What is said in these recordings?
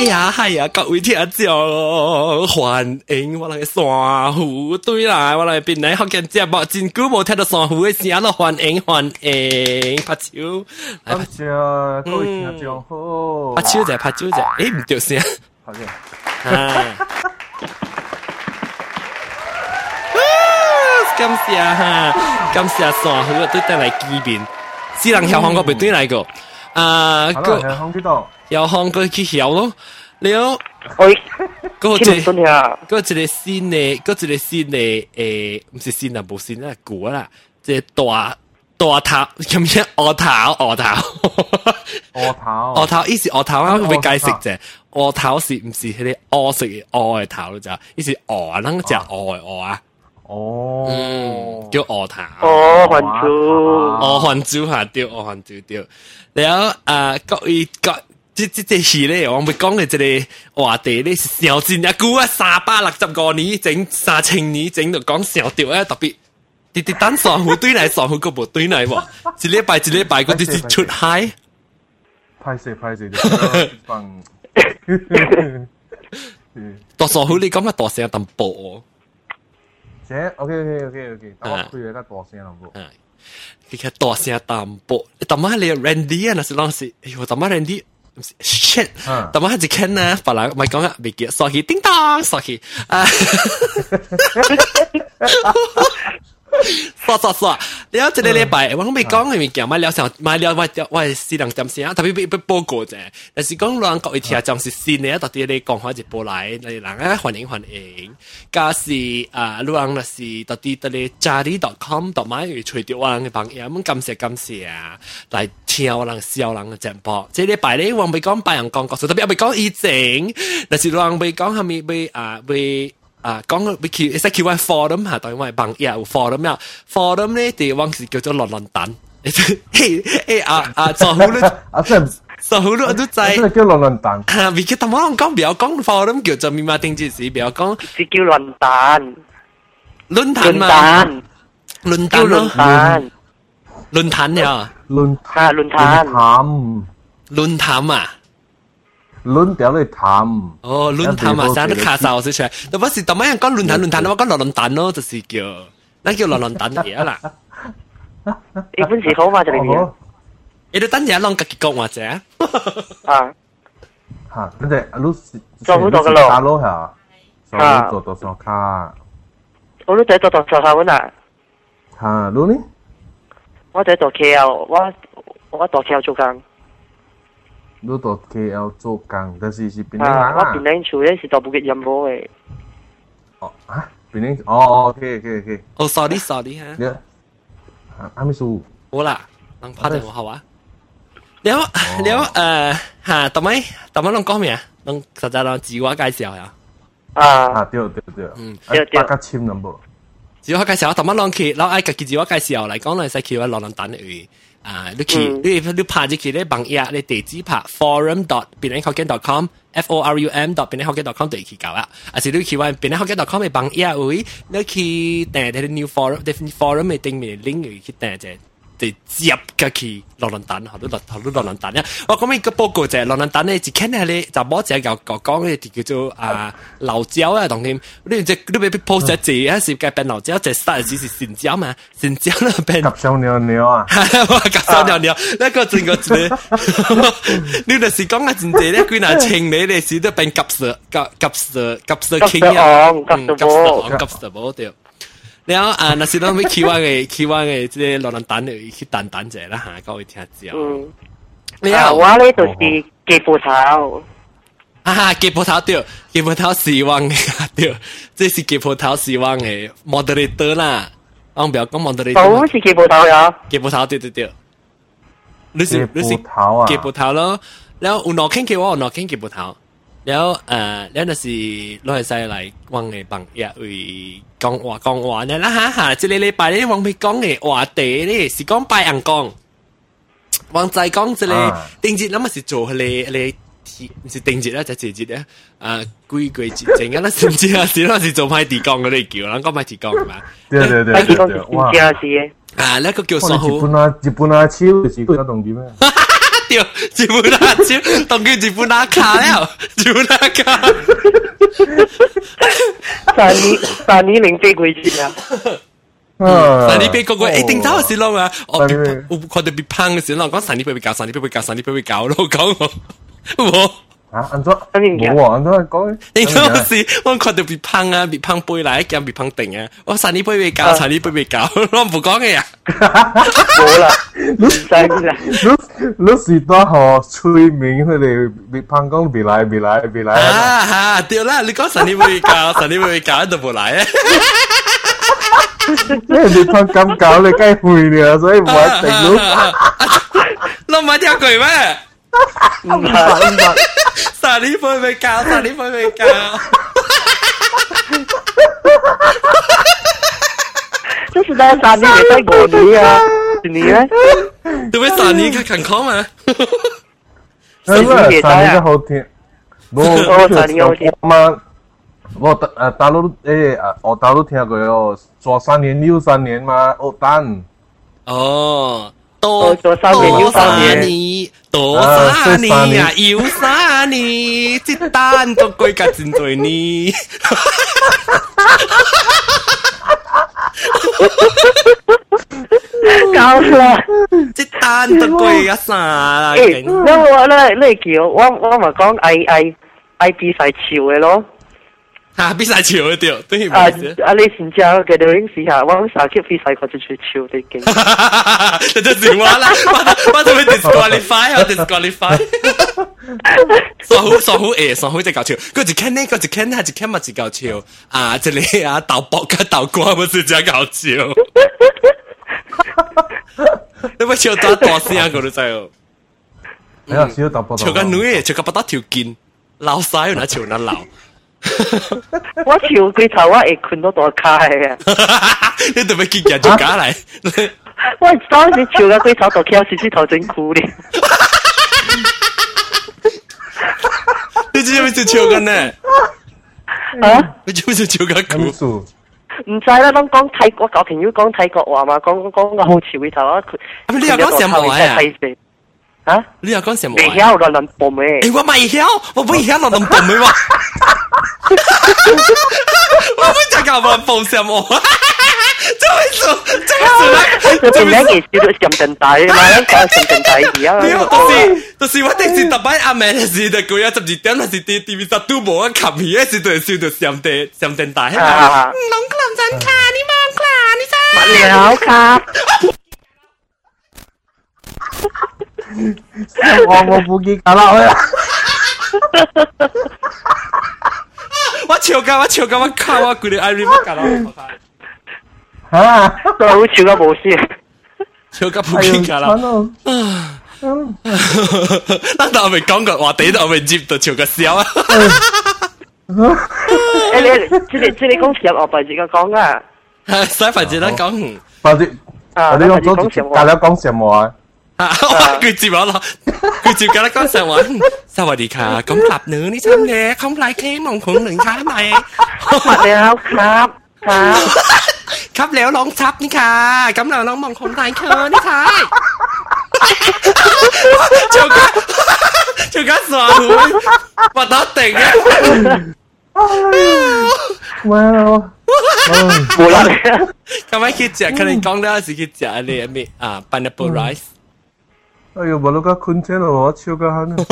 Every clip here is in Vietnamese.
嗨呀嗨呀，各位聽眾，歡迎我哋嘅珊瑚對啦，我哋邊嚟學緊節目，真久冇聽到珊瑚嘅聲咯，歡迎歡迎，拍手，拍手，各位聽眾好，拍手就拍手就，誒唔對聲，好嘅。感謝哈，感謝上好對帶來機面，只能向韓國邊對來個，啊，個。又看佢去曉咯，你咯，喂，嗰個嗰個一個新嘅，嗰一個新嘅，誒，唔是新啊，冇新啊，古啦，即大大頭，咁樣鵝頭，鵝頭，鵝頭，鵝頭，意思鵝頭啊，我解釋啫，鵝頭是唔是嗰啲鵝食嘅鵝嘅頭就，意思鵝，能食鵝嘅鵝啊。哦，嗯，叫鵝頭，哦，韓珠，哦，韓珠嚇，對，哦，韓珠對，然後啊，各位各。即即只戏咧，我咪讲嘅一个话题咧，上前一股啊，三百六十五年整三千年整，就讲上吊啊，特别。直直等上好堆嚟，上好个部堆嚟喎，一礼拜一礼拜嗰啲出嗨，拍死拍死，多上好你咁啊，多声咁播，姐，OK OK OK OK，我佢而家多声咁播，佢而家多声咁播，你阿媽你 Randy 啊，那是當時，哎呦，阿媽 Randy。shit，等我一陣咧，白蘭咪講下未記，sorry，叮當，sorry，啊。สอสอสอแล้วจะได้เลไปวันน่าไม่ก้องให้ม่เกี่ยวมาแล้วสาวมาแล้วว่าว่าสีดังจำเสียทต่พี่พี่ไปโปกจ้แต่สีก้องรองก็อีทีอาจงสีสีเนี้ยตอนที่ได้กองหัวจะโปไหลในหลังอ่ะหันเองหันเองกาสีอ่ารองนะสีตอนที่ตะเลยจารีดอทคอมดอทไม้ช่วยเดียวังไปบางเอ๋มันกำเสียกำเสียลายเที่ยวหลังเสียวหลังจำปอจะได้ไปได้วางไปก้องไปอย่างกองก็สุดท้ายไปก้องอีเจ๋งแต่สีรองไปก้องทำมีไปอ่าไป啊，講個 Q，即叫咩 forum 嚇，當然我係朋友 forum 啦。forum 咧，地方是叫做倫倫蛋。誒誒啊啊，就好咧，啊真係，就好咧，我都制。真係叫倫倫蛋。嚇，未叫同我講，唔要講 forum 叫做咩嘛？定住是唔要講。是叫倫蛋。論壇嘛。論壇咯。論壇呀。論壇。論壇。論壇啊！ลุ้นเดี๋ยวเลยทำโอ้ลุ้นทำอ่ะสารคาสาวใช่ไหแต่ว่าสิแต่ไม่ยังก็ลุ้นทันลุ้นทันแล้วก็หลอนตันเนาะจะสิเกียวนั่นเกียวหลอนตันเดียล่ะอีกพื้นสีเขามาจาไหนเนี่ยเอ็ดตันเดียลองกับกิโกะว่าจ้ะฮะฮะนั่นแหละลุ้นสิจอมุตกันหลอฮะจอมุตจอมุตจอมุตจอมุตจอมุตจอมุตจอมุตจอมุตจอมุตจอมุตจอมุตจอมุตจอมุตจอมุตจัมุตจฮมลตจอมุตจอมุตจอมุตจอมุตจอมุตจอมุตจอมุตจอมุตจอมุตัอมุตจอมุตจอมุตจอมุตจอมุตจอมุ你到 KL 做工，但是是槟榔啊。我槟榔厝咧是到 Bukit Jambu 诶。哦啊，槟榔哦，OK OK OK。哦，sorry sorry 哈。你啊，阿秘书。我啦，能拍电话好啊。แล้วแล้วเอ่อฮะทำไมทำไมลองก็มีอ่ะลองสัจจะลองจีว่า介绍呀อ่าอ่าเดี๋ยวเดี๋ยวเดี๋ยวอืมเดี๋ยวเดี๋ยวก็ชิมนำบ่จีว่า介绍ทำไมลองคิดเราไอ้กับจีว่า介绍嚟講嚟使คิดว่าเรา能等佢啊，你去你你拍入去咧网页咧地址拍 forum dot banana o 臉學經 dot com f o r u m dot banana o 臉學經 dot com 就去搞啊。啊，是你去 h o 臉學經 dot com 嘅网页位，你去訂啲 new forum，啲 forum 嘅訂面 link 去订啫。哋接嘅去落卵蛋，好多落好多落卵蛋咧。我講緊個報告就係落卵蛋咧，只肯係你就冇只有講講嘅叫做啊老蕉啊同添。你只你俾 post 字一時嘅變老蕉，只曬只是神蕉嘛，神蕉咧變。夾上尿尿啊！夾上尿尿，呢個整個字，你就是講嘅真正咧，佢嗱稱你你時都變夾蛇夾夾蛇夾蛇傾啊，夾蛇夾蛇冇掉。然后啊，那是那么期望的，期望的，这係落人等嚟去等等者啦吓，講會聽子啊。嗯，你好，我咧就是夾葡萄。啊，吉普萄对，吉普萄希望的对，这是吉普萄希望的 moderator 啦。我不要讲 moderator。我是吉普萄呀。吉普萄对对对。你是你是吉普萄咯，然后有哪肯夾我，有哪肯夾葡萄，然后呃，然后是攞嚟晒嚟講嘅朋友為。กองว่กองว่เนี่ยนะฮะฮะจะเลยเลยไปได้วังไปกองเอว่าเต๋เนี่ยสิกองไปอังกองวังใจกองจะเลยติงจิตแล้วมันสิโจเลยเลยที่มันสิติงจิตแล้วจะจิตจิตเนี่ยอ่า กุยกุยจิตจริงแล้วสิจิตแล้วสิแล้วสิโจไปตีกองก็เรเกี่ยวแล้วก็ไปตีกองมาเดี๋ยวเดี๋ยวเดี๋ยวว่าอ่า แล้วก็เกี่ยวสองหูญี่ปุ่นอ่ะญี่ปุ่นอ่ะชิวจิตก็ต้องดีไหม对，日本阿超，当叫日本阿卡了，日本阿卡。三年三年零八鬼去啊！三年八個個，一定走先咯嘛！我我看到別胖嘅時候，我講三年八會搞，三年八會搞，三年八會搞咯，講我冇。吓安卓冇喎，安卓講你嗰時我覺得別碰啊，別碰杯奶，驚別碰定啊！我神呢杯未搞，神呢杯未搞，我唔講嘅呀。冇啦，你你時多學催眠佢哋，別碰講別奶，別奶，別奶。啊哈，掉啦！你講神呢杯未搞，神呢杯未搞，就冇奶啊！因為別碰咁搞，你梗係會嘅，所以唔一定咯。你唔係聽佢咩？唔係唔係，撒呢杯咪教，撒呢杯咪教。就是在撒呢，也在我呢啊，你咧？對唔對？撒呢佢肯 call 嘛？係咪？撒呢個好聽。我我媽，我大誒大陸誒，我大陸聽過哦，左三年右三年嘛，哦蛋。哦。多多三年要三年，多三年啊要三年，即單都歸格真對呢。夠啦，即單都歸一曬啦。因為我咧，你叫我我咪講，I I I 變曬潮嘅咯。吓，必晒潮嗰條，都唔啊啊！你唔知我嘅到陣時嚇，我好少叫必晒嗰陣時潮啲勁。你都笑我啦，我我做咩 disqualify 啊？disqualify。傻好傻好誒，傻好隻搞潮，佢就傾呢，佢就傾呢，就傾乜字搞潮啊！即係啊，鬥博嘅鬥瓜，乜字只搞潮。你咪笑到大聲嗰度仔哦！係啊，笑到大波。潮個女，潮個不得條筋，老曬又拿潮拿老。我調佢頭啊，誒，拳到代卡係啊！你做咩見人做假嚟？我當時調個佢頭度，跳獅子頭真酷咧！你知唔知跳緊呢？啊！你知唔知跳緊酷？唔使啦，攏講泰國，舊朋友講泰國話嘛，講講個好潮嘅頭啊！你又講什麼啊？啊！你又講什麼？未曉亂亂蹦嘅。誒，我咪曉，我唔曉亂亂蹦嘅喎。我不想搞文风什么。做咩做？做咩做？做咩件做都上陣底嘛？講上陣底而家。到時到時我定時特班阿明时就佢一十二点，還是 T T V 十都冇人冚起，一時就笑到上地上陣底。唔諗佢諗真卡，你望卡，你真。乜了卡？我我不给卡了。我。我笑噶，我笑噶，我靠，我攰到 I remember 噶啦。吓，佢好笑噶，冇事。笑噶冇見噶啦。嗱，但我未講過，話地都我未接到笑個笑啊。誒，你知你知你公司有我份自己講噶。係，使份自己講。份自啊，你講講講什麼啊？วอจจหรีบกันแล้วก็สวัสดีค่ะกลับหนี่ฉันเล็กไลค์มองของหนึ่งช้าไหมหมดแล้วครับครับ ครับแล้วล้องทับนี่ค่ะ咁แลังน้องมองของไลค์นี่ค่ะเจ้าก็เจ้าก็สอนหนูปาตัดเต่งเนี่ยว้าวบูรณะทำไมคิดจะคะแนนกล้องได้สิคิดจะอะไรอ่ะมีอ่าปานาโปไรส์哎呦，冇碌家坤姐咯，我超家慳。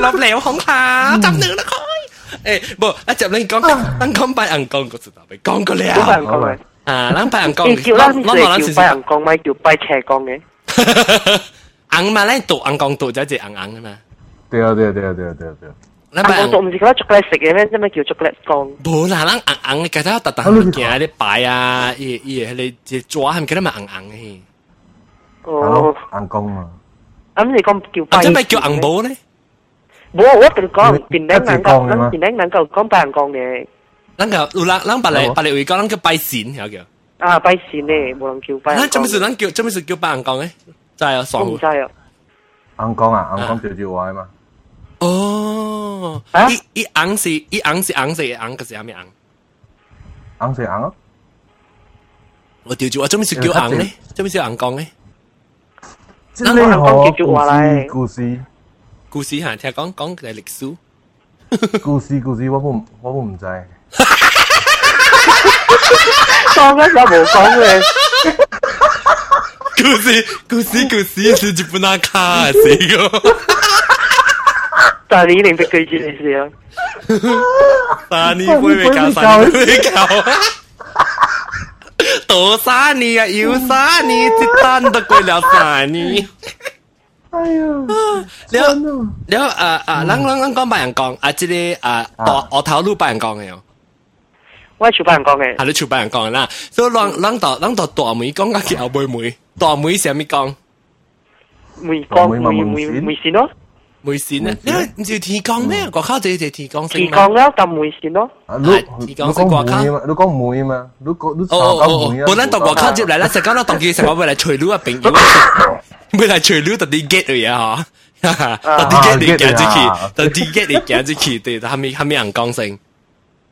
落嚟恐嚇，執你啦開。誒，冇，阿接你講，咱講拜人講個字頭，講過了。拜人講嘅。啊，咱拜人講。你叫咱唔係叫拜人講，咪叫拜邪講嘅。硬嘛，咱度硬講度就係硬硬啊嘛。對啊，對啊，對啊，對啊，對啊，對啊。咱拜人講唔是講巧克力食嘅咩？做咩叫巧克力講？冇啦，咱硬硬嘅，其他特特物件啲擺啊，伊伊係你隻爪係咪？其他咪硬硬嘅。Ủa? ăn công mà ấm gì con kiểu bay. chứ mày kiểu ăn bố đấy. Bố ớt từ con, tiền đáng nặng con, tiền đáng nặng con con bàn công nè. Nắng cả, lăng lăng bà lệ bà lệ ủy con lăng kiểu bay xỉn hiểu kiểu. À bay xỉn nè, bố lăng kiểu bay. Nắng chấm sự lăng kiểu chấm sự kiểu bàn công ấy. Tại à, sòng. Tại à. Ăn công à, ăn con kiểu kiểu hoài mà. Ồ. Ý ý ăn gì, ý ăn gì ăn gì ăn cái gì ăn. Ăn gì ăn á? Tôi điều chú, tôi mới sự kiểu ăn đấy, tôi mới sự ăn con đấy. 呢個叫做話咧，故事故事嚇，聽講講係歷史。故事故事，我冇我冇唔制。當嗰時冇講嘅。故事故事故事是日本阿卡死個。但係你一定識佢知你事啊！但係你會唔會搞？會唔會搞？多啥你呀、啊？有啥你？这单得过了啥你？哎呦，了了啊啊！咱咱咱讲白人讲啊，这个啊，大额头路白人讲的哦。我出白人讲的，啊，你出白人讲的啦。所以咱咱到咱到大梅讲啊，叫梅梅，大梅什么讲？梅讲梅梅梅梅什么？梅鱔咧，因為唔係鐵鋼咩？國家就係鐵鋼升。鐵鋼咯，就梅鱔咯。係鐵鋼升國家。你講梅啊嘛？你講你講梅啊。本來當國家接嚟咧，就講到當佢成個未來除料啊，並未來除料特啲 get 嘅嘢嚇，特啲 get 你夾住佢，特啲 get 你夾住佢，對，後面後面人講聲。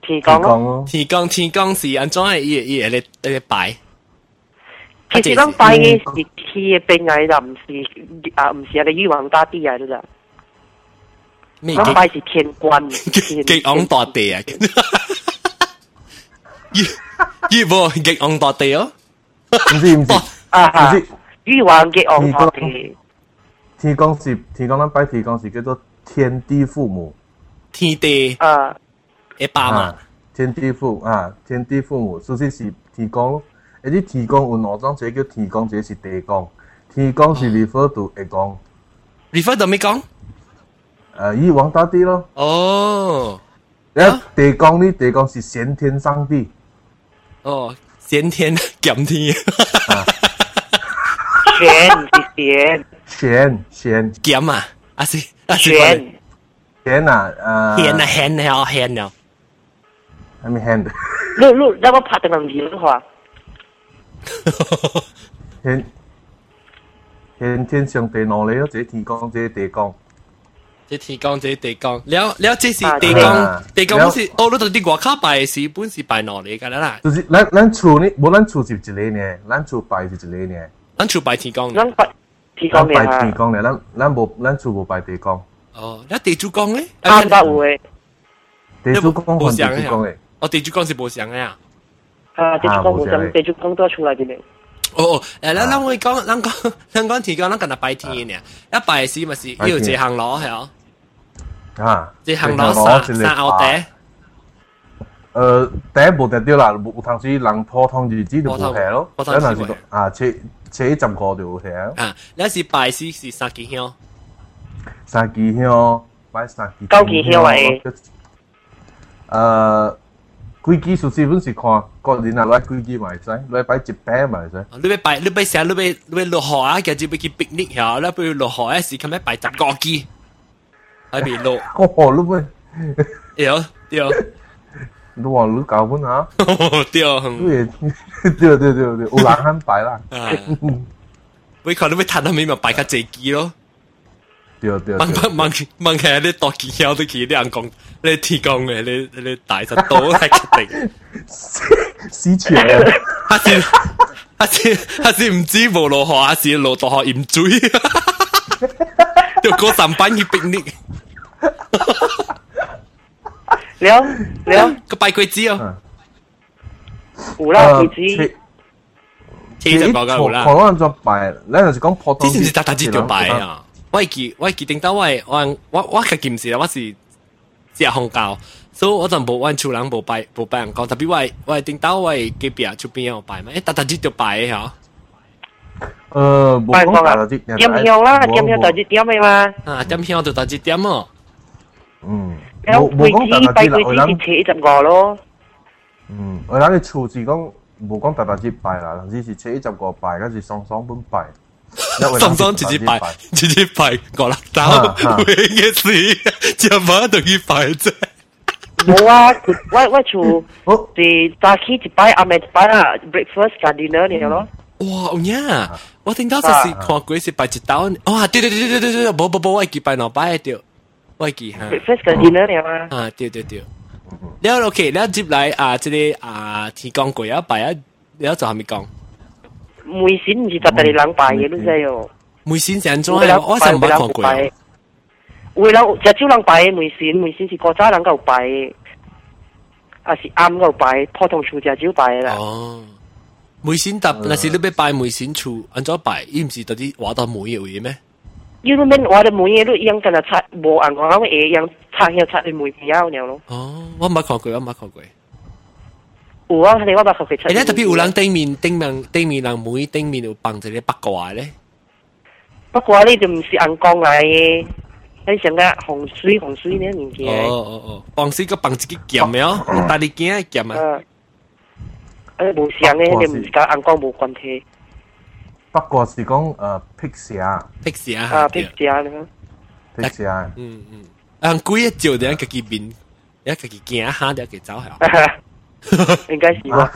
鐵鋼咯，鐵鋼鐵鋼是安裝係一一嚟嚟擺。其實講擺嘅是鐵嘅邊個就唔是啊，唔是我哋玉皇大帝嚟嘅。咁費事天官，極昂大地啊！依依部極昂大地哦，唔知唔知啊！唔知依話極昂大地。天公是天公，咱拜天公是叫做天地父母。天地啊，一爸嘛。天地父啊，天地父母，所以是天公。誒，啲天公有兩種，一個叫天公，一個是地公。天公是 refer to 一公，refer to 咩公？呃玉皇大帝咯。哦，然后地公呢？地公是先天上帝。哦，先天咸天。咸咸咸咸啊！啊是啊是。咸咸啊！呃。咸啊咸了咸了。还没咸的。录录，让我拍的能听的话。咸咸天上帝哪里咯？这天公，这地公。即天光，即地光，了了，这是地光，地光是哦，你到底外口拜是本是拜哪里噶啦？就是咱咱厝呢，无咱厝是一个呢，咱厝拜是一个呢，咱厝拜天光，咱拜天光呢，拜天光呢，咱咱无咱厝无拜地光。哦，那地主公咧？啊，捌有诶，地主公和地主公诶，哦，地主公是无相诶啊，啊，地主公无相，地主公都出来一个。哦，誒，咱咱會講，咱講，咱講天光，咱今日拜天嘅，一拜時咪是要這行攞係哦。啊，一项老三三后底。呃，第一步就對啦，有当时人普通日子就无下咯，有當時啊，切切一阵过就有下。啊，那是拜师是三吉香？三吉香，拜三支。高吉香係。呃，规矩熟悉，本是看个人啊，来规矩买使，来拜一拜买使。你要拜，你要寫，你要你要落雨啊，跟住要去 picnic 呀，你要落雨啊，是咁樣拜十个鸡。喺邊度？哦，碌咩？有有。你往路搞本啊？對，對對對對，有人肯擺啦。你可能要彈到咪咪擺架自己咯。對對。問問問下你多幾條都幾兩公，你提供嘅你你大實多係決定。死全。還是還是還是唔知無落河，還是落到河淹水。就嗰陣班去 picnic。聊聊個閉佢子啊！胡啦佢子，黐線講緊胡啦。台灣作弊，你頭先講破檔，之前是特特節作弊啊！我記我記定到我我我我嘅件事，我是只紅教，所以我就冇揾處人冇拜冇拜人講，特別我我定到我隔壁出邊有拜嘛，誒特特節作弊嘅誒，冇講特特節，點票啦，點票特節點嘅嘛，啊點票就特節點哦。嗯，冇冇講大大支啦，我諗扯浸過咯。嗯，我諗你措辭講冇講大大支幣啦，只是扯浸過幣，跟住爽爽本幣。爽爽直接幣，直接幣過啦，但係嘅事就冇等於幣啫。冇啊，我我做，我哋早起一擺，暗暝一擺啦，breakfast 加 dinner 嚟咯。哇，唔呀！我聽到就是看鬼是擺一刀，哇！對對對對對對，冇冇冇，我一擺兩擺掉。我记哈。breakfast 跟 dinner 了吗？啊，对对对。了 OK，了接来啊，这个啊，天光过啊，拜啊，了就还没讲。梅仙唔是特特地冷拜嘅，你知哟。梅仙成種係我成日冇講過。會啦，就少人拜梅仙，梅仙是國家人夠拜，啊是啱夠拜，普通處就少拜啦。哦。梅仙搭，那是你要拜梅仙處，安怎拜？伊毋是到底畫到梅嘅位咩？因为免我的每嘢都一样，跟他擦无按我咁嘢一样擦下擦去每唔要了咯。哦，我冇看过，我冇看过。有啊，你我冇看过。而家特别有人对面对面对面人每对面有放一个八卦咧。八卦呢就唔是按讲嚟嘅，你成个洪水洪水呢年纪。哦哦哦，放水个放自己剑咩？大力剑剑啊！诶，冇想嘅，你唔是跟按讲冇关系。不過是講誒 Pixia，Pixia 啊 Pixia 咁樣，Pixia 嗯嗯，啊貴一照點解佢變，點解佢驚下點解走係？應該是吧？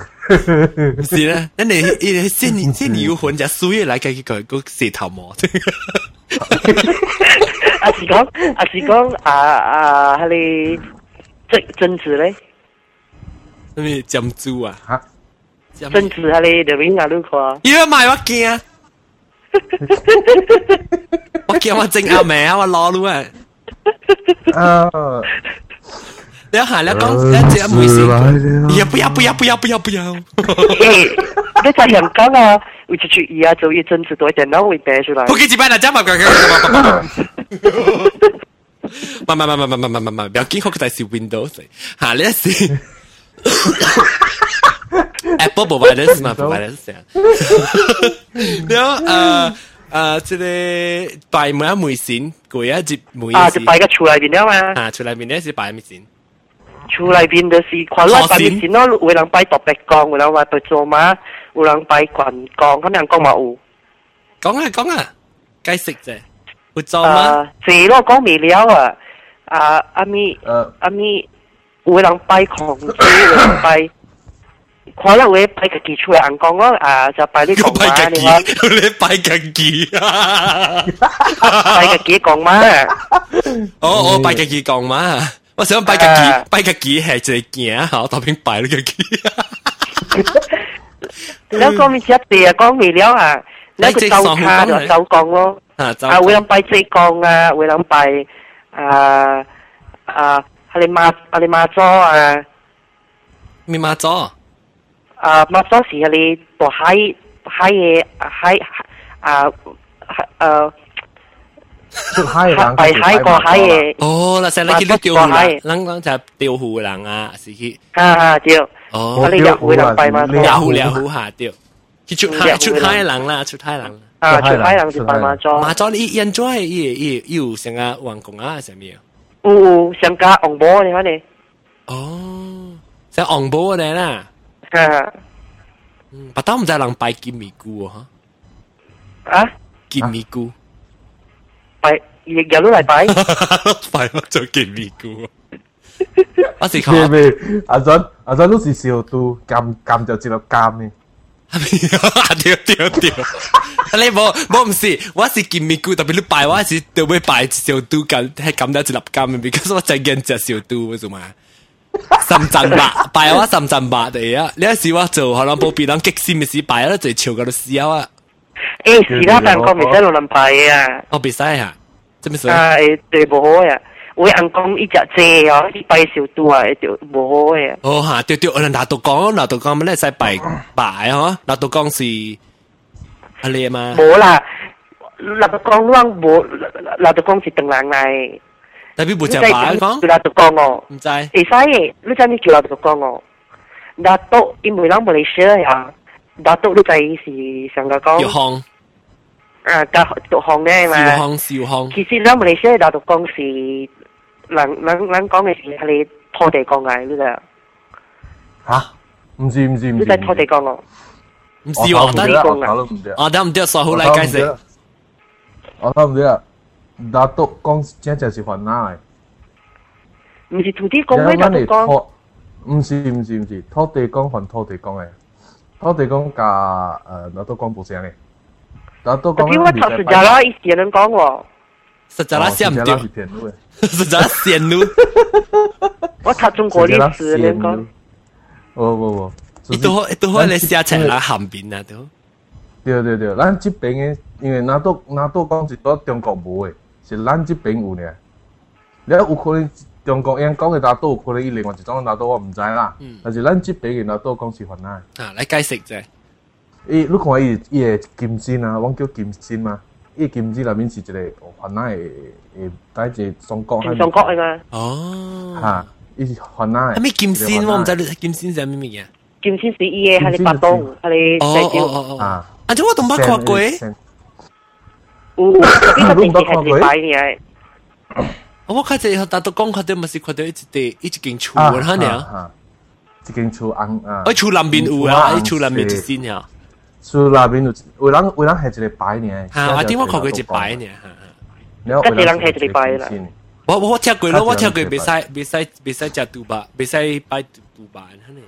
是咧，那你你先年先年要混隻水嘢嚟嘅佢個舌頭毛。啊是講啊是講啊啊係你真真子咧？咩珍珠啊？吓？真子係你條片啊，Luca？要買我驚。我叫我整阿名，我裸女啊！啊！你下你講一隻唔好意思，也不要不要不要不要不要！你在香港啊，我就去亞洲一陣子多一點，然後會飛出來。不給幾百啦，加埋佢佢。唔唔唔唔唔唔唔唔唔，唔要見好佢係是 Windows 嚇，你一時。哎，不不不，认识嘛，不不认识这样。然后呃呃，这个拜梅梅神，过一节梅啊，就拜个厝内边了嘛。啊，厝内边咧是拜梅神。厝内边就是看啦，拜梅神咯，有人拜大白光，有人话拜做马，有人拜棍光，咁样讲嘛有。讲啊讲啊，解释啫，会做吗？这咯讲未了啊，啊阿咪阿咪，有人拜狂，有人拜。可能會擺極出嚟，人講咯，啊就擺呢講嘛，你話你擺極啊，擺極講嘛，我我擺極講嘛，我想擺極擺極係隻件，我頭先擺呢個極。你講咪一啲啊，講未了啊，你個手卡就手講咯，啊會諗擺隻講啊，會諗擺啊啊，阿你媽阿你媽咗啊，咪媽咗。啊，马少時哩，大海海嘢海啊誒。係喺個喺哦，嗱，成日見到釣魚啦，諗諗就係釣魚人啊，是去啊啊釣，我哋入會人拜嘛，入會入會下钓，去出海出海人啦，出海人啊，出海人就拜麻雀，麻雀你人 n j o y 伊伊有成个王公啊，係咪啊？有有上加王寶你睇你，哦，就王寶你啦。巴肚毋知人拜金米菇哦，啊？金米菇拜日日都嚟拜，拜乜做金米菇？我是看，阿俊阿俊都是笑到咁咁就接到監嘅。对对对，你冇冇唔是，我是金米菇，特别你拜我是特别拜小肚咁，系咁得一粒金，because 我真驚食小肚，為什麼？深圳白白話深圳白地啊！你一時話做可能冇變諗激死咪死白啦，最潮嗰度試下啊！誒，而家辦公咪使落諗白啊！我別使啊，真咪使啊！誒，對唔好啊！我人講一隻借啊，一擺少多啊，就唔好啊！哦嚇，對對，我哋拿到講，拿到講咪咧使白白呵，拿到講是阿你啊嘛？冇啦，拿到講攏冇，拿到講是鄧蘭嚟。Tapi bocah apa kan? Sudah tukang oh. Mencai. Eh saya, lu cakap ni sudah tukang oh. Datuk ibu orang Malaysia ya. Datuk lu cakap si Sangga Kong. Yo Hong. À, cả tụ đấy mà. Siêu hồng, siêu hồng. Khi xin ra Malaysia đã tụ công sĩ, lăng lăng lăng công nghệ là lấy thô địa công nghệ luôn rồi. Hả? Không gì không gì. Luôn ờ, là thô địa công nghệ. Không gì, tôi ờ, không biết. Tôi ờ, không biết, sao hồi lại cái gì? Tôi không biết. 拿督講真正是煩惱嘅。唔是土地公會拿督講。唔是唔是唔是，土地公還土地公嘅，土地公加誒拿督講冇聲嘅。拿督講。我頭先就攞以前人講喎。實在啦，寫唔掉。實在線路。我睇中國歷史，你講。唔唔唔，你都你都可以寫成啦，含邊啊都。對對對，咱這邊嘅，因為拿督拿督講是到中國冇嘅。是咱即邊有呢。你有可能中國人講嘅拿刀，有可能伊另外一種拿刀我唔知啦。嗯、但是咱即邊嘅拿刀講是番奶。啊，你解釋啫。伊你看伊伊嘅金身啊，阮叫金身嘛。伊金身內面是一個番奶嘅嘅，帶一中國。中國嘅嘛。哦。嚇，伊是番奶。咩金身？我唔知金身係咩嘢。金身是伊嘅，係你白刀，係你石雕。啊，啊，即我都冇看過。嗯，你肯定係幾擺嘅。我開始達到講，佢哋咪是佢哋一地一間厝嘅，嚇你啊！一間厝紅啊！我厝南邊有啊，厝南邊一先呀。厝南邊有，有人有人係一個擺嘅。嚇！我點我看佢一擺嘅嚇。跟住人係一個擺啦。我我聽過咯，我聽過，別使別使別使食杜巴，別使擺杜巴，嚇你。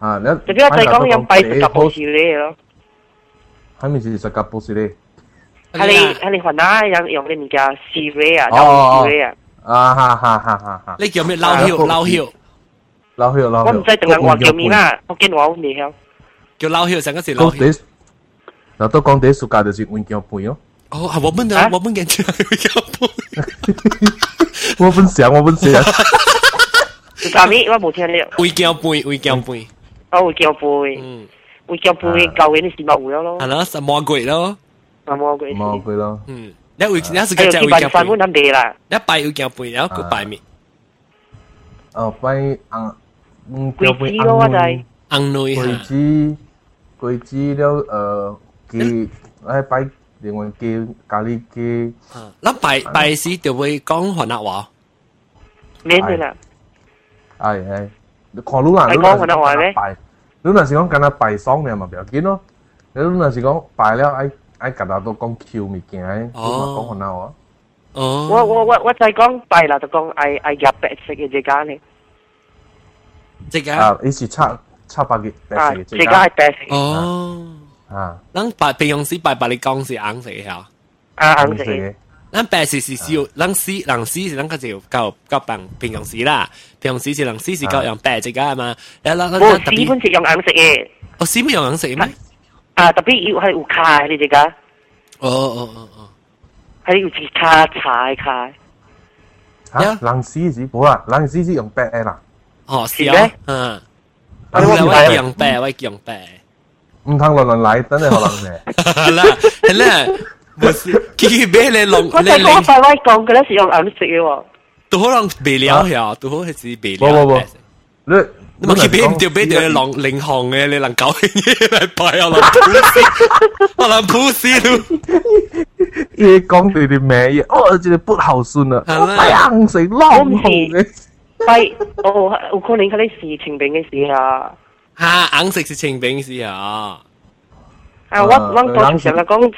嚇！你。就比較再講，有擺十甲布士咧咯。係咪是十甲布士咧？係你係你雲奶有用嘅物件 Siri 啊，撈 Siri 啊。啊哈哈哈！哈哈，你叫咩？撈曉撈曉撈曉撈。我唔知定係我叫咩啦，我見我未曉。叫撈曉，成個是撈曉。嗱，都講啲暑假就是換腳背咯。哦，係我本啊，我本嘅住係腳背。我本想，我本想。但係我冇聽你。換腳背，換腳背。哦，換腳背。嗯，換腳背，舊嘅你是咪換咗咯？係咯，什麼鬼咯？魔鬼咯。嗯，你會你是個只會夾背。反本地啦。一拜要夾背，然後個拜面。哦，拜啊，嗯，夾背安內。安內哈。鬼子，鬼子了，呃，佢喺拜另外嘅咖喱嘅。啊，那拜拜時就會講河南話。免佢啦。係係，看路啦，路啦。講河南話咩？路啦是講跟阿拜爽嘅嘛，唔要緊咯。你路啦是講拜了，哎。我甲到都讲 Q 物件，哦，讲好闹啊。哦，我我我我再讲拜啦，就讲爱爱入白色嘅只間呢。只間啊，伊是插插白嘅白色嘅只間係白色。哦，啊，咱白平常時拜白你講是紅色吓，啊紅色咱白是是是有，咱死咱死是咱个就教教平平常時啦，平常時是咱死是教用白只間嘛，我死本是用紅色嘅。我死本用紅色咩？Ah, tapi you hari ukai hari juga. Oh, oh, oh, oh. Hari uji ka chai kai. Ha, lang si si, bo lah, lang si si yang back eh lah. Oh, si ah. Ha. 我我用白，我用白。唔通落落嚟，真係可能嘅。係啦，係啦，唔是，佢俾你弄，你你。我細威講嘅咧是用銀色嘅喎。都可能未了呀，都好係是未了。不不不，你。唔系俾唔掉俾你狼领航嘅，你能搞起嘢嚟摆我啦？我嚟扑死你！你讲对啲咩嘢？我真系不孝顺啦！硬食浪红嘅，我我可能嗰啲事情并嘅事啊！吓硬食是情并嘅事啊！啊！我我同人哋讲。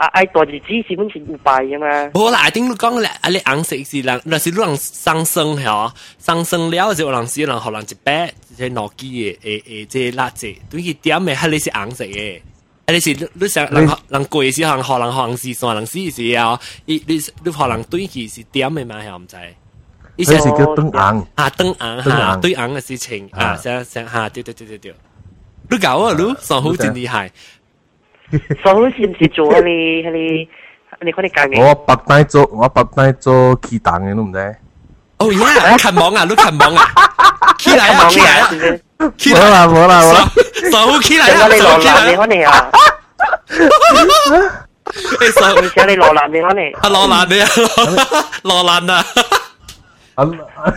啊愛大日子是本是有敗嘅嘛。無啦，一定講咧，啊你紅色是人，若是人上升嚇，上升了就人是人，可能一百即諾基嘅誒誒即垃圾，對佢點嘅，係你是紅色嘅，啊你是你想人人貴是人，可能紅是算人是是啊，你你你可能對佢是點嘅嘛，係唔知。你是叫燈紅啊，燈紅嚇，對紅嘅事情啊，想想嚇，對對對對對，你搞啊，你算好真厲害。所以唔是做喺你喺你你嗰啲教嘅。我白帶做我白帶做企蛋嘅，都唔知。哦耶！近網啊，都近網啊，企蛋啊，企蛋啊，企蛋啊，冇啦冇啦，手企蛋啊，手企蛋，你可能啊。你手，你寫你羅蘭你可能。啊羅蘭你啊羅蘭啊。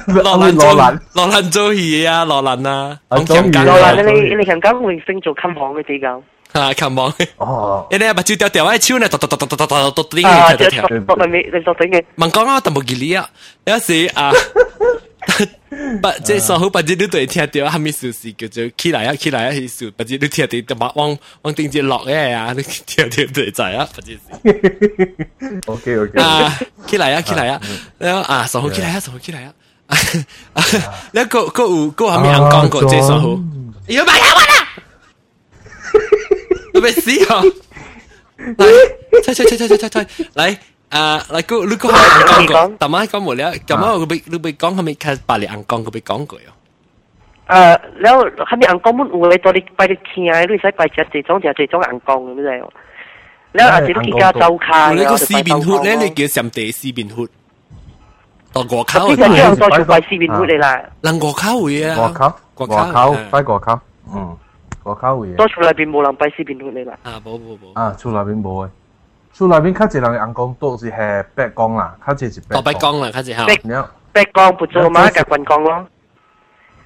羅蘭做羅蘭做嘢啊，羅蘭啊，我強姦。羅蘭你你你強姦會升做近網嘅比較。啊，琴望哦，你咧把酒掉掉，哎，超咧，突突突突突突突突啲嘢跳跳跳，我咪你作整嘅，問講啦，但冇記憶，有時啊，不即係所好，不知你對聽到，係咪事事叫做起來啊，起來啊，起事，不知你聽到，就把往往定住落嘅啊，你聽到對仔啊，不知。OK OK 啊，起來啊，起來啊，然後啊，所好起來啊，所好起來啊，啊，你個個有個係咪啱講過即係所好？要買啊，我啦。咩事啊？嚟，猜猜猜猜猜猜猜，嚟，啊，嚟估你估下硬講句，大媽講無聊，大媽我俾你俾講，係咪睇白你硬講，佢俾講句啊？誒，แล้ว係咪硬講乜會到你ไป你聽啊？你使ไป只最終就最終硬講咁樣。แล้วอาจจะต้องกินกาเจ้าคายแล้วก็ซีบินฮุดแล้วเลยเกี่ยวกับเตซีบินฮุดต่อกัวเข้าที่จะเชื่อมต่อจุดไปซีบินฮุดเลยล่ะลังกัวเข้าอยู่อ่ะกัวเข้ากัวเข้าไปกัวเข้าอืม個口會。多厝內邊冇人幣絲變通你啦。啊，冇冇冇。啊，厝內邊冇嘅。厝內邊較濟人人講都是係白光啦，較濟是白。哦，白光啦，較濟嚇。白白光不做嘛，夾棍光咯。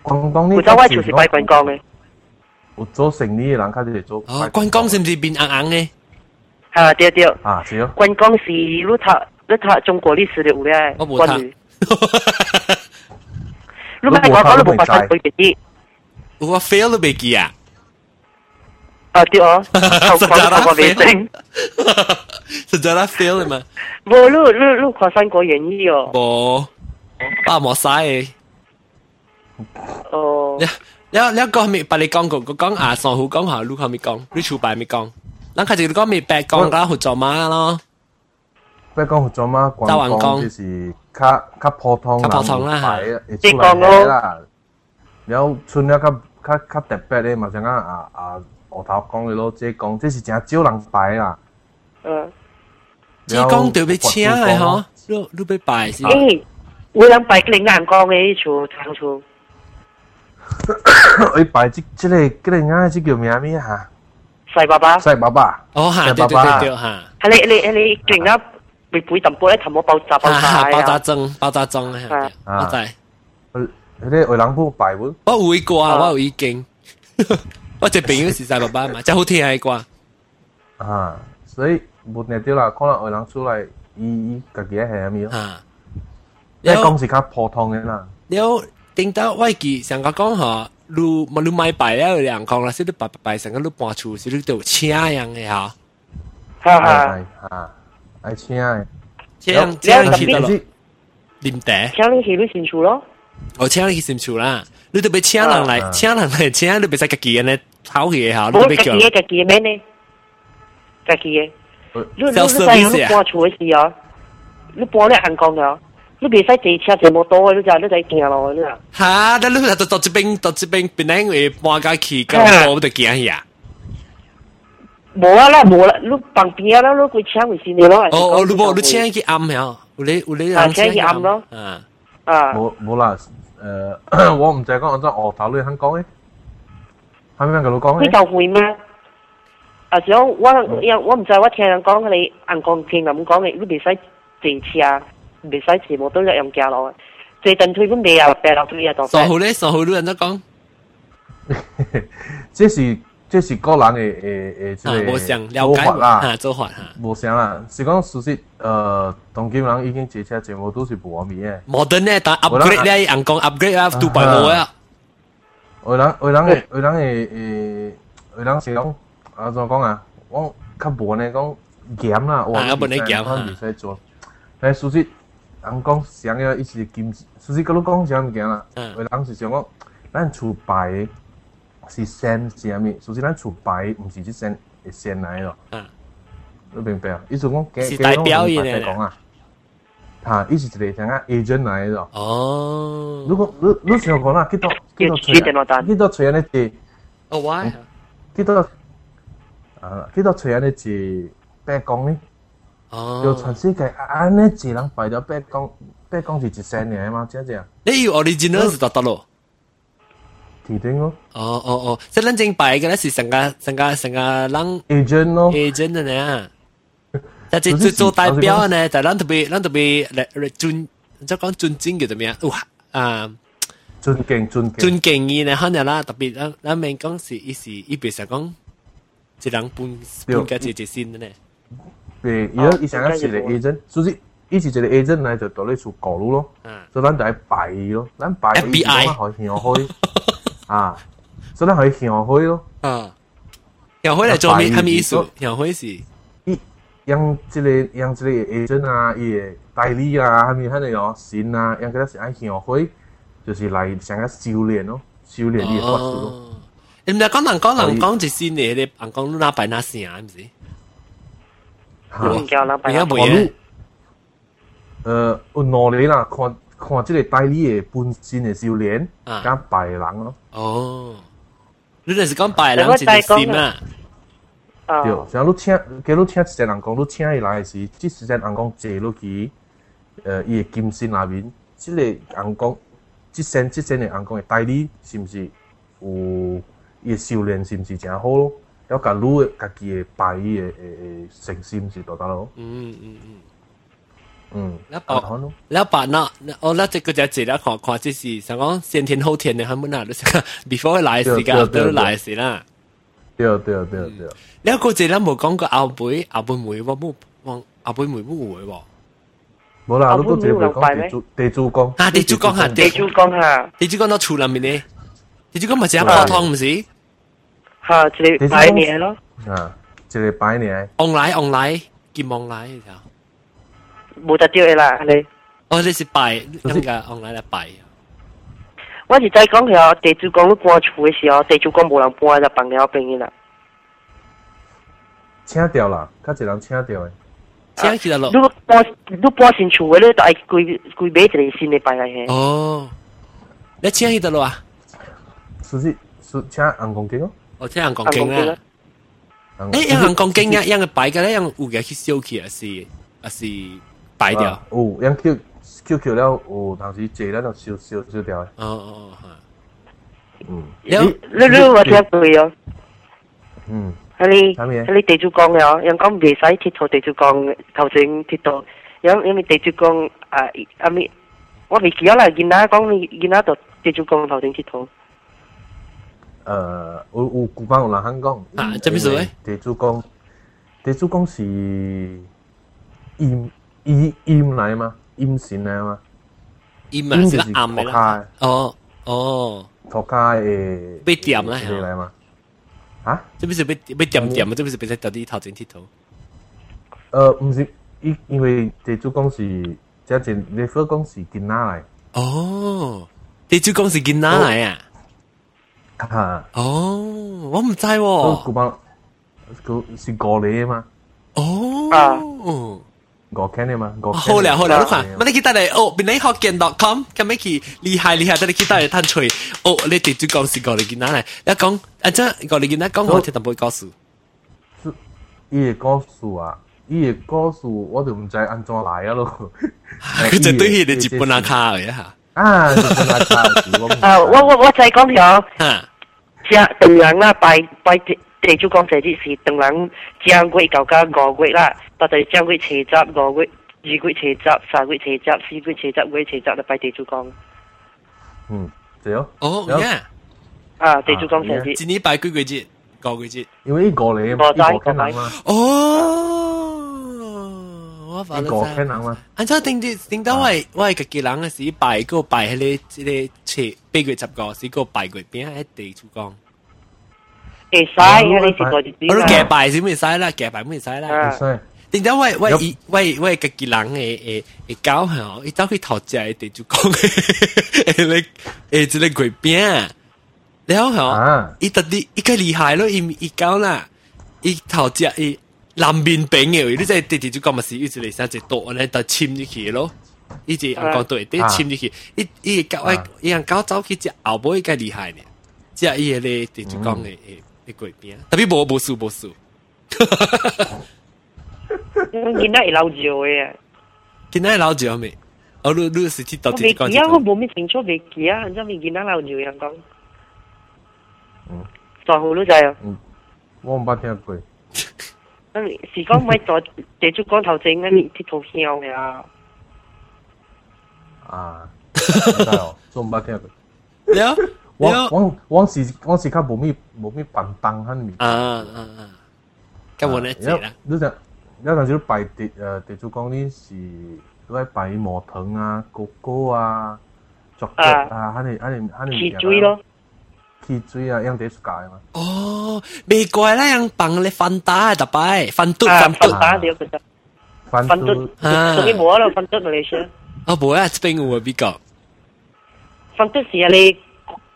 棍光呢？唔知我就是拜棍光嘅。有做生意嘅人較濟做。哦，棍光是唔是變硬硬嘅？啊，對對。啊，是哦。棍光是你讀你讀中國歷史嘅有咧，我冇讀。你咪講講你冇發生過嘅事。我 fail 都未記啊！Dior. Sejarah fail. Sejarah fail mah. Bo lu lu lu 考三国演义哦。bo 啊冇晒。哦。你你你讲咪把你讲过，我讲阿上好讲下，你讲咪讲，你出牌咪讲。咱开始讲咪白讲啦，合作嘛咯。白讲合作嘛，广东就是较较普通较普通啦，係。你講咯。然後穿咗較較較特別咧，咪像啱啊啊〜我頭講你攞浙江，這是真少人拜啦。嗯，浙江特別請嘅嗬，都都被拜先。誒，有人拜你眼光嘅處長處。我拜即即個，即個眼即叫咩咩嚇？細爸爸。細爸爸。哦，嚇！對對對對嚇。係你你你突然間被背揼波咧，氹我爆炸爆炸啊！爆炸症，爆炸症係。我知。嗰啲外人幫拜會。我會過啊，我有意見。我只朋友是在爸爸嘛，真好听嘅歌。啊，所以冇定啲啦，可能外人出嚟，伊伊家己係咪？啊，一講是較普通嘅啦。了，頂到外記上個講嚇，如冇你買牌了兩講啦，是你白白白成個你搬出，是你都車樣嘅嚇。哈哈，啊，係車嘅。車樣車樣去得咯，林德。車樣去你先出咯。哦，車樣去先出啦。你特别请人来，请人来，请你别使家己安尼跑去也好，你特别叫。我家己家己免呢，家己的。你你你搬厝的时哦，你搬了韩国了。你袂使坐车坐摩托的，你就你就行咯，你啊。哈，那你到到这边到这边，本来会搬家去，到我就行去啊。无啊啦，无啦，你旁边啊啦，你规车为先的咯。哦哦，你无你车去暗了，有咧有咧人车去暗咯。啊啊，无无啦。誒、呃，我唔淨係講廣州，我頭你肯講嘅，肯唔肯佢講嘅？呢度會咩？啊，仲有我我唔知，我聽人講你硬鋼琴咁講嘅，你唔使電池啊，唔使字幕都一樣教落。最近退本未啊，掉落去啊，度。傻好咧，傻好都人都講。這是这是个人的诶诶，即个做法啦，做法哈，无啥啦。是讲事实，呃，当今人已经坐车全部都是无米诶。无等咧，但 upgrade 咧，人讲 upgrade 啊，都白无啊。有人有人诶，有人诶诶，有人是讲啊，怎讲啊？我较无呢讲咸啦，我唔使唔使做。但事实，人讲想要一时金，事实甲你讲啥物件啦？有人是想讲咱厝牌。是生是物？首先，咱厝牌毋是啲生，系来嚟咯。嗯，你明白啊？意思讲，假假表唔讲啊。哈，伊是一个啥啊 a g e g t n 嚟咯。哦。如果你你想讲啦，去多幾多出嚟？幾多出啲字？啊喂，幾多？啊，幾多出啲字？白宮呢？哦。全世界安呢字能擺到白宮，白宮是一生嚟嘛？姐姐。有 o r i g i n a l 是得得咯。T-Ding 咯。哦哦哦，即係撚正幣嘅咧，是成個成個成個撚 agent 咯，agent 嘅呢。但係做做代表嘅呢，就撚特別撚特別嚟尊，即係講尊敬嘅點樣？哇啊！尊敬尊敬尊敬伊呢，可能啦，特別咱咱面講是伊是伊別成講一人半半個一一先嘅呢。對，伊伊成個是個 agent，所以。伊是一個 agent 來就到你厝搞路咯，所以咱就愛排伊咯，咱排伊，咱開向開。啊，所以佢上去咯。啊，上去嚟做咩？係咩意思？上去是一用即個用即個 agent 啊，伊代理啊，係咪？係咪哦？神啊，用嗰啲是愛上去，就是嚟想個修煉咯，修煉伊嘅法術咯。你唔係講人講人講一先嘅，你人講哪擺哪先啊？唔是？你而家冇嘢？誒，我努力啦，看。看即个代理诶本身诶，修炼，甲拜人咯。哦，你哋是讲拜人先嘅先啊？对，然后你请，假如请一个人工，你请伊来诶时，即时阵人工坐落去，诶，伊诶，金身内面，即个人工，即生即生诶，人工诶，代理，是毋是有？伊诶，修炼是毋是真好咯？要甲女诶，家己诶，拜，伊诶诶诚心毋是得得咯？嗯嗯嗯。嗯，那哦，那把那哦，那这个在这了看看，这是想讲先天后天的，他们那就是 before 来时间，after 来时啦。对对对对。了个这了冇讲过后背后背妹，我冇往后背妹冇会喎。冇啦，你都只会讲地主地主公啊，地主公吓，地主公吓，地主公到厝里面呢，地主公咪只泡汤唔是？吓，一个拜年咯。啊，一个拜年。往来往来，见往来，然后。冇只招啦，你。哦，你是拜，咁嘅用嚟嚟拜。我是在講佢地主公搬厝嘅時候，地主公冇人搬就放了病啦。請掉啦，甲一人請掉嘅。請起來咯。你搬你搬新厝嘅，你就係規規買一個新嘅辦嚟嘅。哦，你請起得咯啊？是是是，請人工經咯。哦，請人工經啊。誒，人工經啊，樣嘅擺嘅咧，樣有嘅去燒起啊是啊是。敗掉。啊、有，咱 Q Q Q 了，有當時坐咱就燒燒燒掉。哦哦哦，嗯。你你你我聽過哦。嗯。喺你喺你地主講嘅哦，人講唔使鐵頭地主講，頭先鐵道，因因為地主講啊啊咪，我未記得啦，見哪講見哪度地主講頭先鐵頭。呃，有有古板有人肯講啊，即咩事咧？地主講，地主講是，因。厭厭禮嘛，厭閃禮嘛，厭禮先暗嘅啦。哦哦，托卡誒，被點啦，係嚟嘛？啊？即係是被被點點啊？即係是被在到底頭前剃頭？誒，唔是，因因為地主公是，即係你所講是囡仔嚟。哦，地主公是囡仔嚟啊？嚇！哦，我唔知喎。古巴，佢是過嚟啊嘛。哦。啊。ก็แค่เนี่ยมั้งก็แเนี่ยโอ้โหแล้วแล้วทุกคนไม่ได้คิดอะไรโอ้เป็นไหนข้อเกนดอทคอมแค่ไม่คิด厉害厉害แต่ได้คิดอะไรท่านช่วยโอ้เลติจูกอสิกอลิกินนั่นแหละแล้วกองอันเจ้ากอลิกินนะกองเขาเทตันโบยกอสูสุอีกอสูอ่ะอีกอสูว่าถึงใจอันจ้าไหนอ่ะลูกคือจะตุ่ยเด็กจิปนาคาเลย่าอ่าเออว่าว่าว่าใจกองเหรอฮะเชียตึงหลังหน้าไปไปเตจูกองเสร็จที่สี่ตึงหลังเชียงกุยเก่าก้าโกกุยละ八第將佢斜閘，五佢二佢斜閘，三佢斜閘，四佢斜閘，五佢斜閘，你擺地主講。嗯，仲有哦，yeah，啊，地主講成節，今年擺幾個節？個幾節？因為呢個你，呢個傾冷嘛。哦，我發覺。呢個傾冷嘛。按照定啲定到我係我係個結冷嘅時擺個擺喺你即係斜八月十個，是個八月邊喺地主講。會使，你食個啲。我都夾擺先會使啦，夾擺唔會使啦。你知外外一外外个几人诶诶诶搞很伊一到会吵架，一就讲，迄嘞，哎，之类鬼变，然后哈，伊得你伊个厉害咯，伊伊搞啦，伊吵架伊南边饼诶，你在地弟就讲嘛是，一直咧想在多，咧到侵入去咯，一直阿公对，等侵入去，伊伊搞哎，伊样搞走去只后尾一个厉害的，只个地就讲诶诶，诶鬼变，特别无无事无事。哈哈哈。見得老趙嘅，見得老趙未？我你你是知道啲講嘢。我冇咩清楚未記啊，真未見得老趙人講。嗯，在乎女仔啊？嗯，我冇聽過。是講咪在地主光頭正嗰啲鐵土香嘅啊？啊，做冇聽過。你啊？我我我是我是較冇咩冇咩笨蛋喺面。啊啊啊！咁我咧，你你就。有陣时拜地誒地主公呢是都係拜毛藤啊、哥哥啊、竹竹啊，喺你喺你喺你。起水咯，起水啊，樣啲世界嘛。哦，未怪啦，样幫你翻打大拜，翻嘟翻嘟。打掉佢就。翻嘟啊！屬於冇啦，翻嘟嚟先。啊，冇啊，這邊我比较。翻嘟是啊，你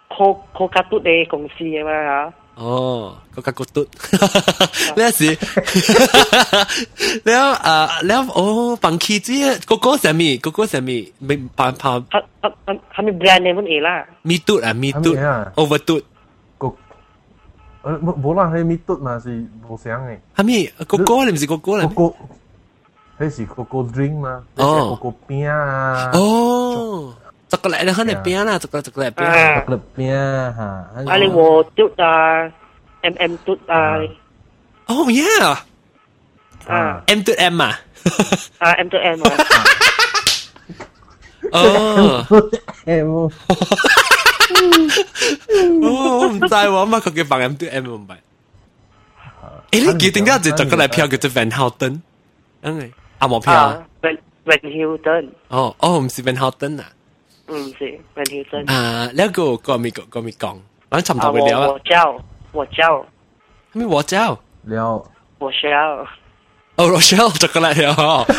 靠靠卡嘟你公司嘅嘛嚇。哦，嗰間骨嘟咩事？了啊了哦，放棄啲嗰個什麼？嗰個什麼？咪扮怕？啊啊啊！係咪 brand name 嚟啦？Me too 啊，Me too over too。個誒冇冇啦，係 Me too 嘛是冇想嘅。係咪個歌？你唔是個歌嚟？個係是個個 drink 嘛？哦，個個餅啊！哦。直過嚟啦，喺你邊啦，直過直過嚟邊啊，嚟邊啊嚇！啊你和嘟啊，M M 嘟啊，Oh yeah，啊 M 嘟 M 啊，啊 M 嘟 M 啊，哦，M，我唔知喎，乜佢叫扮 M 嘟 M 唔係？誒，你記點解就直過嚟票叫做 Van Houten？因為阿毛票，Van Van Houten。哦哦，唔係 Van Houten 啊。嗯，是阮庭生。啊，那个国咪国咪讲，俺差唔多会聊啊。我叫，我叫，咩我叫？聊，我叫。哦，我笑就过来了，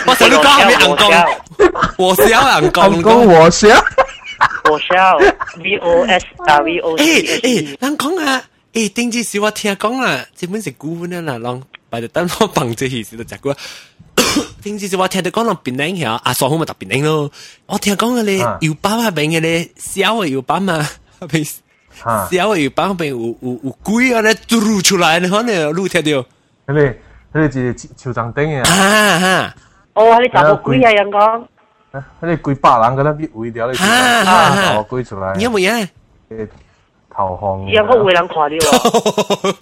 我成日讲咩人讲，我笑人讲，讲我笑，我笑，V O S W O C。诶诶，人讲啊，诶，顶次是我听讲啦，基本是古文啦，人，但系等我放这件事就讲过。平時就話聽到講落變靚嚇，阿嫂好咪特別靚咯。我聽講嘅咧，搖擺啊邊嘅咧，小嘅搖擺嘛，邊小嘅搖擺邊有有有鬼啊咧，嘟出來，你可能路聽到。你你係潮長頂嘅。啊哈！哦，你大個鬼啊，人講。你鬼白人嗰啲必會掉你。啊哈！我鬼出來。你有冇嘢？投降。有個會人看你喎。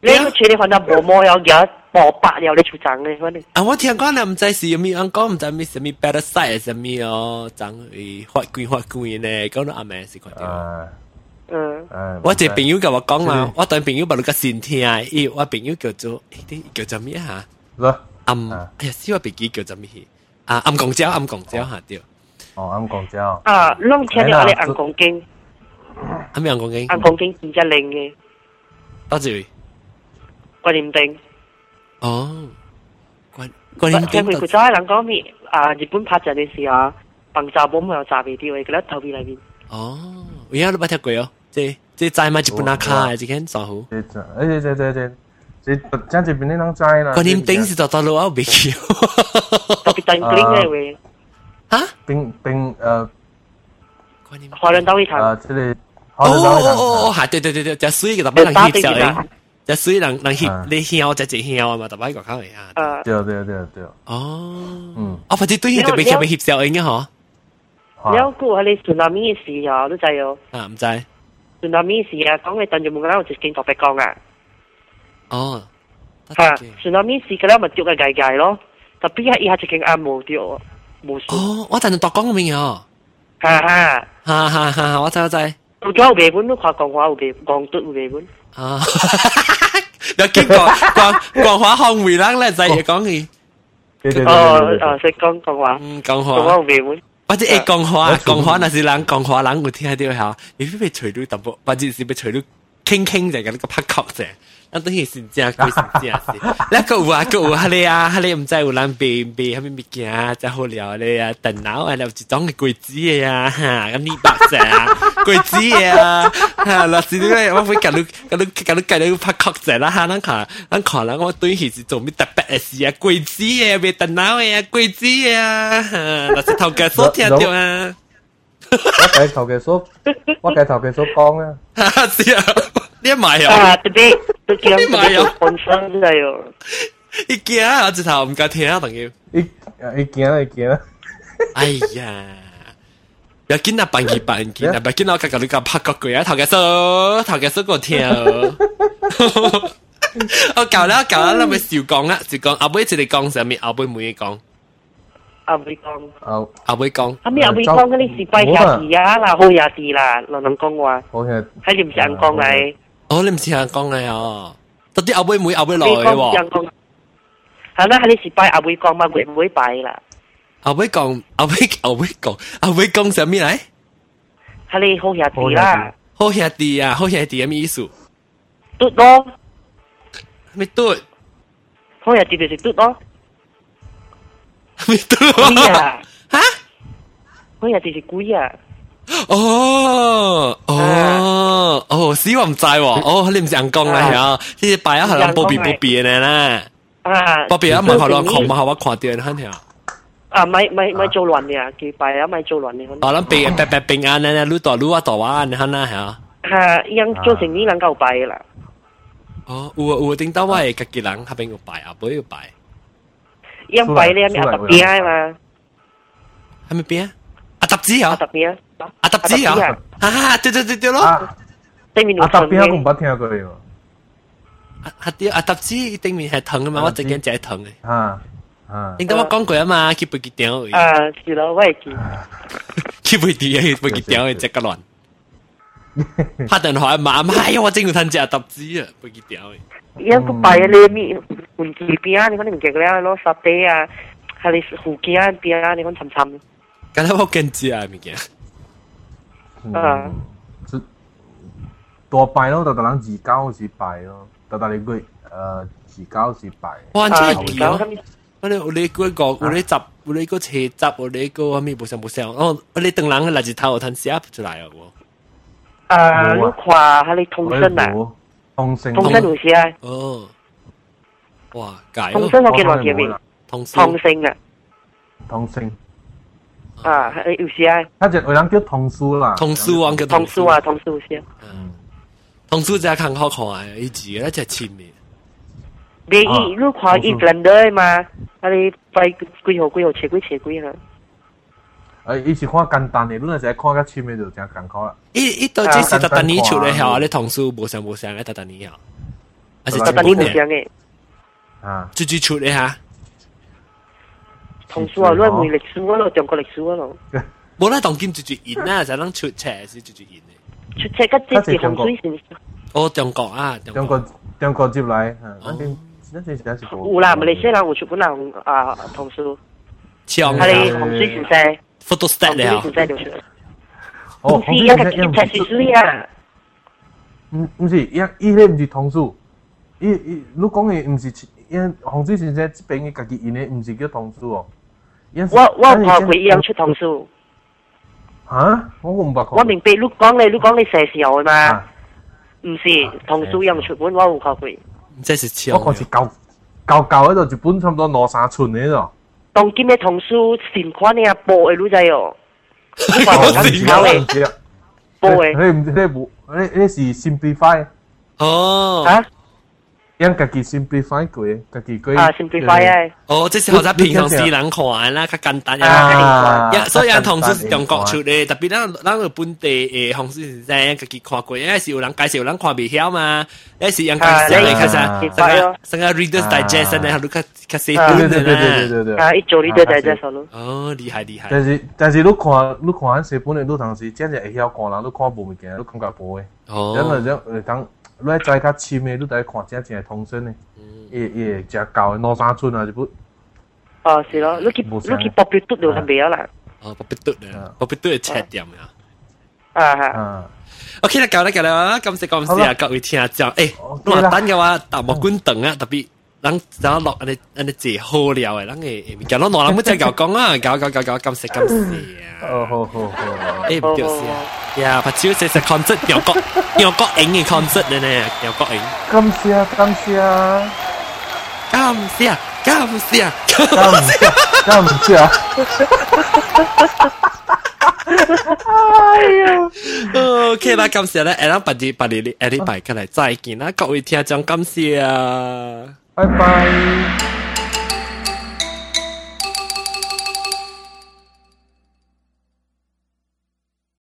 你個處理可能冇冇有嘢。冇白了你就涨嘅，反正。啊，我听讲你唔知是咩，我讲唔知咩什么 better side 什么哦，涨去法官法官呢，讲到阿妹是快啲。嗯，我只朋友跟我讲嘛，我等朋友把那个先听啊，咦，我朋友叫做啲叫做咩吓？咯，暗，哎呀，死我自己叫做咩？啊，暗公交，暗公交吓对。哦，暗公交。啊，弄听到我哋暗公经。暗咩暗公经？暗公经唔只零嘅。多谢。我哋唔定。哦，關關於即係佢佢真係能講咩？啊，日本拍就你試下，bằng sao bom vào sao video ấy cái đầu video này. Ồ, bây giờ nó bắt theo quỷ không? Chị chị trai mà chụp na khai chỉ khen sao hú. Chị chị chị chị chị chắc chị bên năng trai là. Còn im tính thì tao tao lâu áo bị kêu. Tao bị tao bling này vậy. Hả? Bling bling ờ. Hoa lên đâu đi thằng. Ờ, chị đi. Hoa lên đâu đi thằng. Ồ, ồ, ồ, hả, 对对对对，就衰嘅，特別能協調。就所以人人去你去我只只去我嘛，特别个口嚟啊。對對對對。哦，嗯，啊，反正對特別特別協調嘅嗬。你有估下你船南咩事啊？都知哦。啊，唔知。船南咩事啊？講你等住冇啦，我直接特別講啊。哦。嚇！船南咩事嘅咧，咪叫佢計計咯。特別係以下直接啱冇掉冇。哦，我等陣度講明啊。哈哈。哈哈哈！我知我知。我有備本都話講話有備講都有備本。啊，有經過廣廣華學會人咧，就係講嘅。哦哦，識講廣華。嗯，廣華。廣華會唔會？或者誒廣華，廣華那是人，廣華人有聽下啲嚇，你會唔會隨到淡薄？或者是咪隨到傾傾就係嗰個拍曲啫？咱都是真正鬼神正事。那个有啊，个有哈咧啊，哈咧毋知有人卖卖虾米物件啊，真好料咧啊，电脑啊，有一种嘅鬼子嘅啊，哈，咁二百只啊，鬼子嘅啊，哈，嗱，是咧，我会甲你甲你甲你介你拍壳仔啦，哈，咱看咱看啦，我对是是做咩特别嘅事啊，鬼子嘅卖电脑嘅啊，鬼子嘅啊，哈，嗱，是头家所听到啊。我計頭嘅叔，我計頭嘅叔講啦。是啊。你买哦？啊，特别特别有本身的哟。你惊啊？这头唔敢听啊，朋友。你你惊啊？你惊啊？哎呀！不要紧啊，扮起扮起，不要紧啊，我教你讲拍角句啊，头家嫂，头家嫂给我听。我教啦，教啦，那咪少讲啦，少讲。阿妹一直讲什么？阿妹每讲。阿妹讲。阿阿妹讲。阿妹阿妹讲，嗰啲是拜下字啊，嗱好下字啦，老人讲话。好嘅。喺你唔想讲嚟。哦，你唔是香港嘅哦，到底阿妹妹阿妹來嘅喎。係啦，喺你是拜阿妹講嘛，會唔會拜啦？阿妹講，阿妹阿妹講，阿妹講什麼嚟？係你好兄弟啦，好兄弟啊，好兄弟咩意思？嘟咯，咩嘟？好兄弟就是嘟咯，咩嘟？鬼啊！吓？好兄弟是鬼啊！哦哦哦，死我唔知喎，哦你唔識人講啦呀，呢啲摆一下人保庇保庇嘅啦，波比啊唔係後浪狂嘛，後我狂掉人條。啊，咪咪咪做乱嘅，佢摆啊咪做乱嘅。哦，谂平平平平安咧，擼多擼啊多啊，你睇啦吓。吓，因做成呢人夠摆啦。哦，有啊有啊，頂到我系家己人，下边要摆啊，唔要摆。因摆咧，阿特別啊嘛。系咪边啊？阿特別啊？阿特別啊？あたっちやああ、ててててろ tên à, à, à, mình cũng thằng cũng bắt theo rồi à đi à tập chí tên mình là thằng mà tôi chỉ cái thằng này à à nhưng tôi nói qua mà khi bị tiêu rồi à là vậy chứ khi bị dạ, dạ, tiêu thì bị tiêu thì chắc cái loạn phát điện thoại mà mà ai tôi chính thân chỉ tập chí à bị tiêu rồi yên cũng bài lên mi mình chỉ bia thì con mình cái cái lo sắp tới à hay là hủ kia bia thì con chầm chầm cái đó bao kinh tế à mình kia 嗯，是多拜咯，就特登自交是拜咯，特特你佢誒自交是拜。哇！真係易咯，我哋我哋嗰個我哋執我哋個車執我哋個後面冇上冇上，哦我哋等人嘅垃圾頭攤時啊出來啊喎。啊，你看下你通身啊，通身通身有時啊。哦，哇！解通身我見落見面，通通身嘅通身。啊，有啊，他就有人叫童书啦，童书王叫童书啊，童书些，嗯，童书在看好看，一集那亲密。别一路看一两的嘛，那里摆几号几号切几切几号。哎，伊是看简单的，你那在看个前面就真难看了。一一到只是单单你出的哈，你童书无想不想的单单你哈，还是基本诶。啊，最基础的哈。同事話攞嚟梅歷史嗰度，中國歷史嗰度。冇啦，當劍絕絕言啦，就諗出邪先絕絕言嚟。出邪吉接接洪水線。哦，中國啊，中國中國接嚟，嗯，一啲一啲。湖南、馬來西亞、湖北人啊，同事。強啊！你洪水線在。Photostat 你啊。洪水線在流出。哦，洪水線一齊水水啊！唔唔是，伊伊迄毋是同事，伊伊你講嘅毋是，因洪水先生即邊嘅家己因嘅毋是叫同事哦。我我同佢一样出糖樹。啊，我明白讲。我明白你讲你你讲你寫時候係嘛？唔是糖一样出本，我同佢。即是抄。我講是旧旧旧喺度一本，差唔多攞三寸喺度。当今嘅糖樹，新款嘅布喺度就係哦。布喺度就係。布喺。你唔呢冇你呢是 simplify。哦。啊？因家己 simplify 過，家己佢啊 simplify 誒，哦，即係學習平常時人看啦，較簡單啊。所以人同事用國出咧，特別咱咱個本地誒同事是真家己看過，因為是有人介紹，有人看未曉嘛，有時人介紹嚟睇下，成個 readers digest 咧，都較較細本嘅啦。啊，一做 readers digest 咯。哦，厲害厲害。但是但是，你看你看細本嘅，你同事真係會曉看啦，你看無物件，你感覺無嘅。哦。因為因為講。你再较深诶，你得看正正通身的，也也食够两三寸啊，就不。哦，是咯，你去你去薄皮嘟就很妙啦。哦，薄皮嘟的，薄皮嘟的切点呀。啊哈。OK 啦，夠啦，夠啦，今時今時啊，各位听下之诶，我等嘅话，但木棍等啊，特别。咱咱落你，你阿你姐好了哎，咱个今日哪那么在搞讲啊？搞搞搞搞，感谢感谢啊！哦好好好，哎，不掉啊！呀，把酒细细，concert 邀各邀各，欢迎 concert 的呢，邀各欢迎。感谢感谢，感谢感谢，感谢感哎呦，OK 啦，感谢嘞，阿拉把弟把弟的阿拜客来再见啦！各位听讲，感谢啊！拜拜。